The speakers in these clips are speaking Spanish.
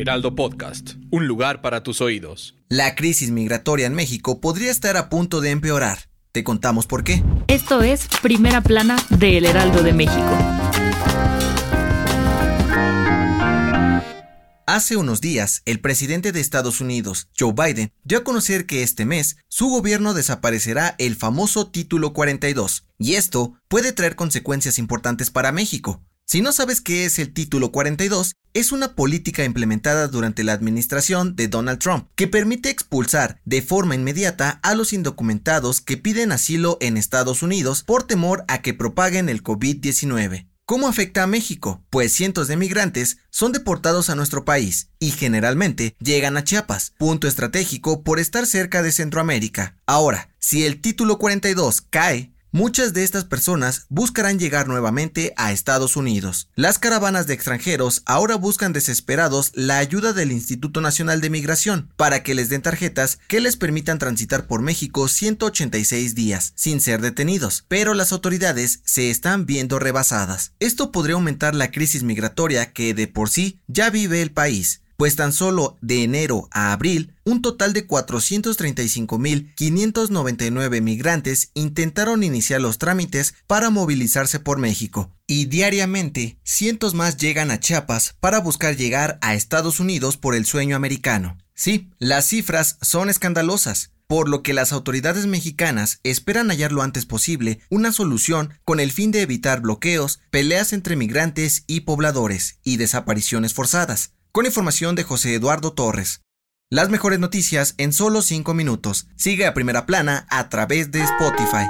Heraldo Podcast, un lugar para tus oídos. La crisis migratoria en México podría estar a punto de empeorar. Te contamos por qué. Esto es Primera Plana de El Heraldo de México. Hace unos días, el presidente de Estados Unidos, Joe Biden, dio a conocer que este mes su gobierno desaparecerá el famoso Título 42, y esto puede traer consecuencias importantes para México. Si no sabes qué es el Título 42, es una política implementada durante la administración de Donald Trump que permite expulsar de forma inmediata a los indocumentados que piden asilo en Estados Unidos por temor a que propaguen el COVID-19. ¿Cómo afecta a México? Pues cientos de migrantes son deportados a nuestro país y generalmente llegan a Chiapas, punto estratégico por estar cerca de Centroamérica. Ahora, si el título 42 cae, Muchas de estas personas buscarán llegar nuevamente a Estados Unidos. Las caravanas de extranjeros ahora buscan desesperados la ayuda del Instituto Nacional de Migración para que les den tarjetas que les permitan transitar por México 186 días sin ser detenidos, pero las autoridades se están viendo rebasadas. Esto podría aumentar la crisis migratoria que de por sí ya vive el país pues tan solo de enero a abril, un total de 435.599 migrantes intentaron iniciar los trámites para movilizarse por México, y diariamente cientos más llegan a Chiapas para buscar llegar a Estados Unidos por el sueño americano. Sí, las cifras son escandalosas, por lo que las autoridades mexicanas esperan hallar lo antes posible una solución con el fin de evitar bloqueos, peleas entre migrantes y pobladores y desapariciones forzadas con información de José Eduardo Torres. Las mejores noticias en solo 5 minutos. Sigue a primera plana a través de Spotify.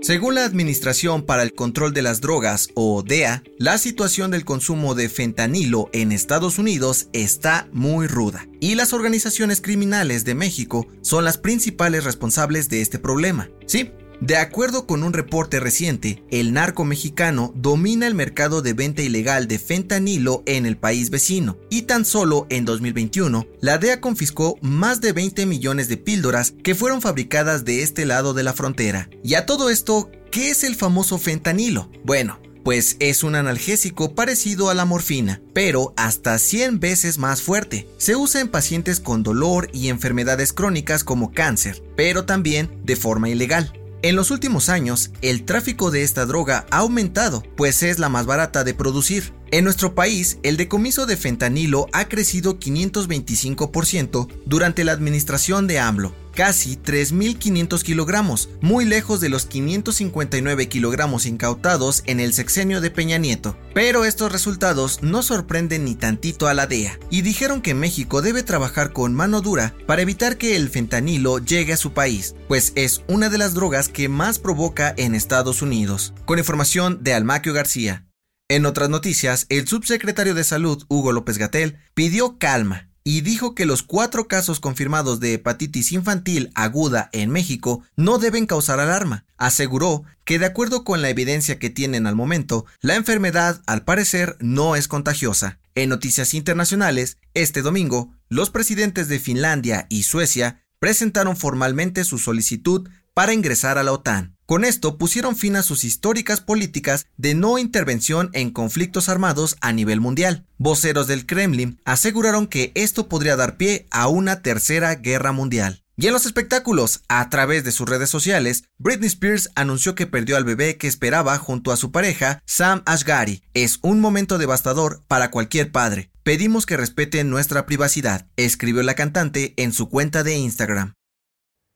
Según la Administración para el Control de las Drogas, o DEA, la situación del consumo de fentanilo en Estados Unidos está muy ruda, y las organizaciones criminales de México son las principales responsables de este problema. Sí, de acuerdo con un reporte reciente, el narco mexicano domina el mercado de venta ilegal de fentanilo en el país vecino y tan solo en 2021 la DEA confiscó más de 20 millones de píldoras que fueron fabricadas de este lado de la frontera. Y a todo esto, ¿qué es el famoso fentanilo? Bueno, pues es un analgésico parecido a la morfina, pero hasta 100 veces más fuerte. Se usa en pacientes con dolor y enfermedades crónicas como cáncer, pero también de forma ilegal. En los últimos años, el tráfico de esta droga ha aumentado, pues es la más barata de producir. En nuestro país, el decomiso de fentanilo ha crecido 525% durante la administración de AMLO, casi 3.500 kilogramos, muy lejos de los 559 kilogramos incautados en el sexenio de Peña Nieto. Pero estos resultados no sorprenden ni tantito a la DEA, y dijeron que México debe trabajar con mano dura para evitar que el fentanilo llegue a su país, pues es una de las drogas que más provoca en Estados Unidos. Con información de Almaquio García. En otras noticias, el subsecretario de Salud, Hugo López Gatel, pidió calma y dijo que los cuatro casos confirmados de hepatitis infantil aguda en México no deben causar alarma. Aseguró que de acuerdo con la evidencia que tienen al momento, la enfermedad al parecer no es contagiosa. En noticias internacionales, este domingo, los presidentes de Finlandia y Suecia presentaron formalmente su solicitud para ingresar a la OTAN. Con esto pusieron fin a sus históricas políticas de no intervención en conflictos armados a nivel mundial. Voceros del Kremlin aseguraron que esto podría dar pie a una tercera guerra mundial. Y en los espectáculos, a través de sus redes sociales, Britney Spears anunció que perdió al bebé que esperaba junto a su pareja, Sam Ashgari. Es un momento devastador para cualquier padre. Pedimos que respeten nuestra privacidad, escribió la cantante en su cuenta de Instagram.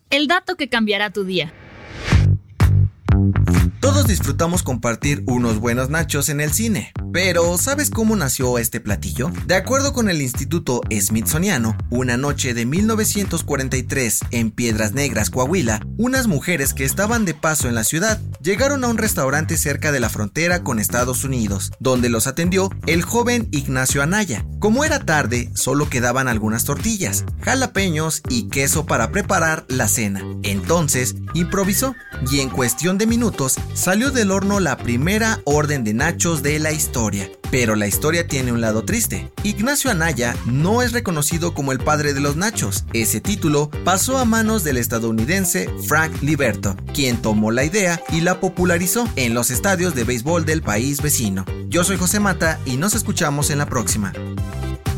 El dato que cambiará tu día. Todos disfrutamos compartir unos buenos nachos en el cine, Pero, ¿sabes cómo nació este platillo? De acuerdo con el Instituto Smithsoniano, una noche de 1943 en Piedras Negras, Coahuila, unas mujeres que estaban de paso en la ciudad llegaron a un restaurante cerca de la frontera con Estados Unidos, donde los atendió el joven Ignacio Anaya. Como era tarde, solo quedaban algunas tortillas, jalapeños y queso para preparar la cena. Entonces, improvisó y en cuestión de minutos salió del horno la primera orden de nachos de la historia. Pero la historia tiene un lado triste. Ignacio Anaya no es reconocido como el padre de los nachos. Ese título pasó a manos del estadounidense Frank Liberto, quien tomó la idea y la popularizó en los estadios de béisbol del país vecino. Yo soy José Mata y nos escuchamos en la próxima.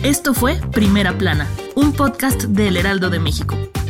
Esto fue Primera Plana, un podcast del Heraldo de México.